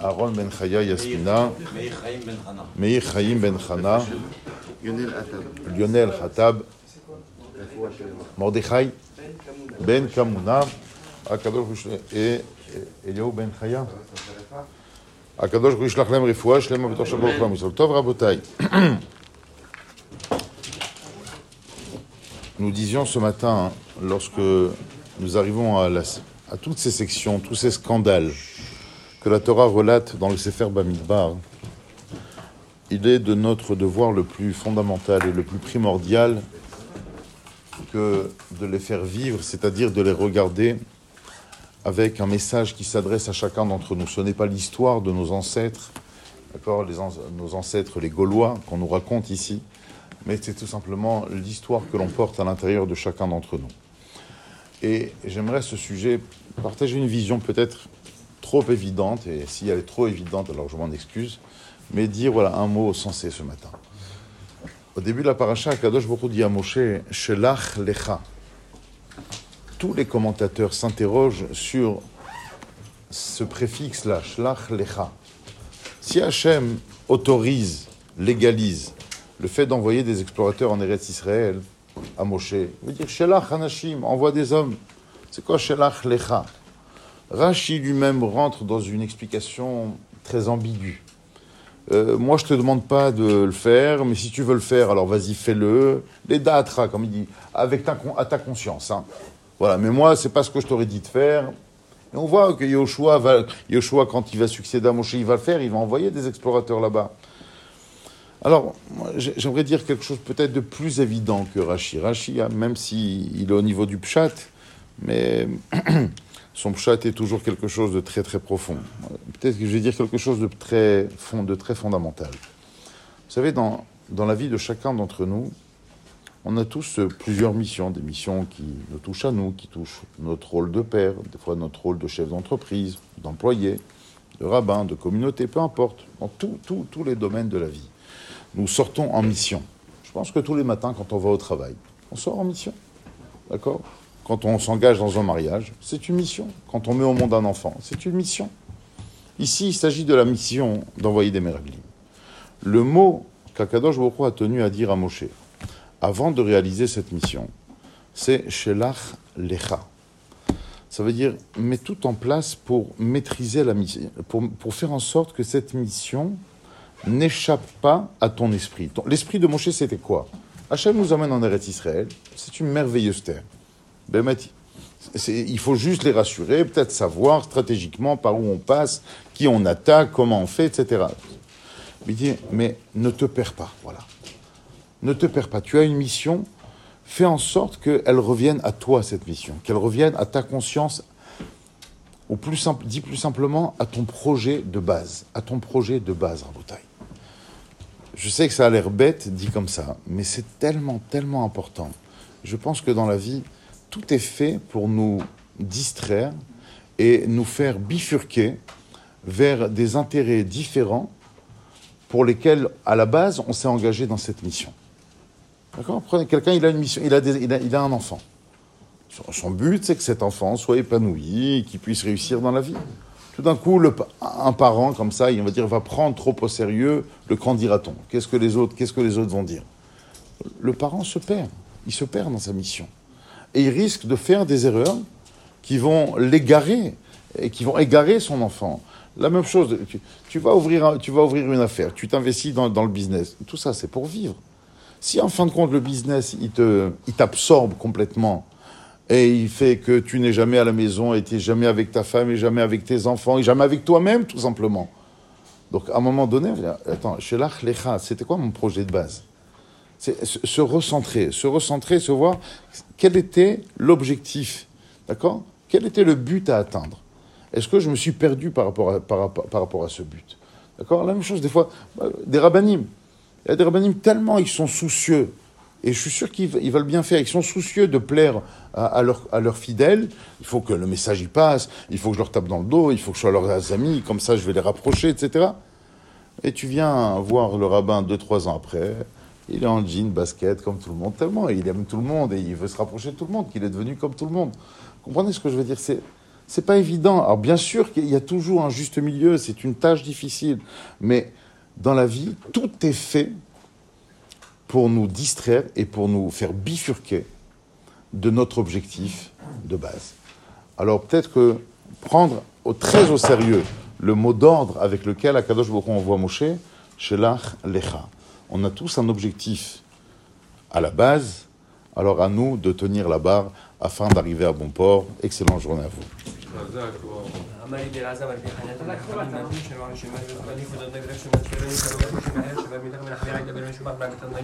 אהרון בן חיה יסמינה, מאיר חיים בן חנה, ליונל חטב, מרדכי בן כמונה, הקדוש ברוך הוא אליהו בן חיה. הקדוש ברוך הוא ישלח להם רפואה שלמה בתוך של ברוך הוא ישראל. טוב רבותיי, nous disions ce matin, lorsque nous arrivons à, la, à toutes ces sections, tous ces scandales que la Torah relate dans le Sefer Bamidbar, il est de notre devoir le plus fondamental et le plus primordial que de les faire vivre, c'est-à-dire de les regarder avec un message qui s'adresse à chacun d'entre nous. Ce n'est pas l'histoire de nos ancêtres, d'accord, nos ancêtres les Gaulois qu'on nous raconte ici, mais c'est tout simplement l'histoire que l'on porte à l'intérieur de chacun d'entre nous. Et j'aimerais ce sujet partager une vision peut-être trop évidente, et si elle est trop évidente, alors je m'en excuse, mais dire voilà un mot sensé ce matin. Au début de la paracha, Kadosh Baruch dit à Moshe, Shelach Lecha tous les commentateurs s'interrogent sur ce préfixe-là, shlach lecha. Si Hachem autorise, légalise le fait d'envoyer des explorateurs en Eretz Israël à Moshe, veut dire shelach hanashim, envoie des hommes. C'est quoi shelach lecha? Rashi lui-même rentre dans une explication très ambiguë. Euh, moi, je te demande pas de le faire, mais si tu veux le faire, alors vas-y, fais-le. Les datra, comme il dit, avec ta, à ta conscience. Hein. Voilà, mais moi, c'est pas ce que je t'aurais dit de faire. Et on voit que Yoshua, quand il va succéder à Moshe, il va le faire, il va envoyer des explorateurs là-bas. Alors, j'aimerais dire quelque chose peut-être de plus évident que Rashi. Rashi, hein, même s'il est au niveau du pshat, mais son pshat est toujours quelque chose de très très profond. Peut-être que je vais dire quelque chose de très, fondamental. Vous savez, dans, dans la vie de chacun d'entre nous, on a tous plusieurs missions, des missions qui nous touchent à nous, qui touchent notre rôle de père, des fois notre rôle de chef d'entreprise, d'employé, de rabbin, de communauté, peu importe, dans tous les domaines de la vie. Nous sortons en mission. Je pense que tous les matins, quand on va au travail, on sort en mission. D'accord? Quand on s'engage dans un mariage, c'est une mission. Quand on met au monde un enfant, c'est une mission. Ici, il s'agit de la mission d'envoyer des merveilles. Le mot qu'Akadosh Baruch a tenu à dire à Moshe, avant de réaliser cette mission, c'est Shelach Lecha. Ça veut dire mets tout en place pour maîtriser la mission, pour, pour faire en sorte que cette mission n'échappe pas à ton esprit. L'esprit de Moshe, c'était quoi? Hachem nous amène en Eretz Israël, c'est une merveilleuse terre. Ben, il faut juste les rassurer, peut-être savoir stratégiquement par où on passe, qui on attaque, comment on fait, etc. Mais, mais ne te perds pas, voilà ne te perds pas. Tu as une mission, fais en sorte qu'elle revienne à toi, cette mission, qu'elle revienne à ta conscience, ou plus simple, dis plus simplement à ton projet de base, à ton projet de base, Rabotaille. Je sais que ça a l'air bête dit comme ça, mais c'est tellement, tellement important. Je pense que dans la vie, tout est fait pour nous distraire et nous faire bifurquer vers des intérêts différents pour lesquels, à la base, on s'est engagé dans cette mission. D'accord? Quelqu'un, il a une mission, il a, il a, un enfant. Son but, c'est que cet enfant soit épanoui, qu'il puisse réussir dans la vie. Tout d'un coup, un parent comme ça, il va dire, va prendre trop au sérieux le qu'en dira-t-on qu'est-ce que les autres vont dire? Le parent se perd, il se perd dans sa mission, et il risque de faire des erreurs qui vont l'égarer et qui vont égarer son enfant. La même chose, tu, vas, ouvrir tu vas ouvrir une affaire, tu t'investis dans, le business. Tout ça, c'est pour vivre. Si en fin de compte le business il t'absorbe complètement et il fait que tu n'es jamais à la maison et tu n'es jamais avec ta femme et jamais avec tes enfants et jamais avec toi-même tout simplement. Donc à un moment donné, attends, chez Lecha, c'était quoi mon projet de base? Se recentrer, se recentrer, se voir quel était l'objectif, d'accord? Quel était le but à atteindre? Est-ce que je me suis perdu par rapport à, ce but? D'accord? La même chose des fois, des rabbinim Il y a des rabbinim tellement ils sont soucieux, et je suis sûr qu'ils ils veulent bien faire, ils sont soucieux de plaire à, à leurs fidèles. Il faut que le message y passe, il faut que je leur tape dans le dos, il faut que je sois leurs amis, comme ça je vais les rapprocher, etc. Et tu viens voir le rabbin deux, trois ans après, il est en jean, basket, comme tout le monde, tellement, il aime tout le monde, et il veut se rapprocher de tout le monde, qu'il est devenu comme tout le monde. Comprenez ce que je veux dire? C'est c'est pas évident. Alors bien sûr qu'il y a toujours un juste milieu, c'est une tâche difficile, mais dans la vie, tout est fait pour nous distraire et pour nous faire bifurquer de notre objectif de base. Alors peut-être que prendre très au sérieux le mot d'ordre avec lequel Akadosh Baruch Hu envoie Moshe, Shelach Lecha. On a tous un objectif à la base, alors à nous de tenir la barre afin d'arriver à bon port. Excellente journée à vous.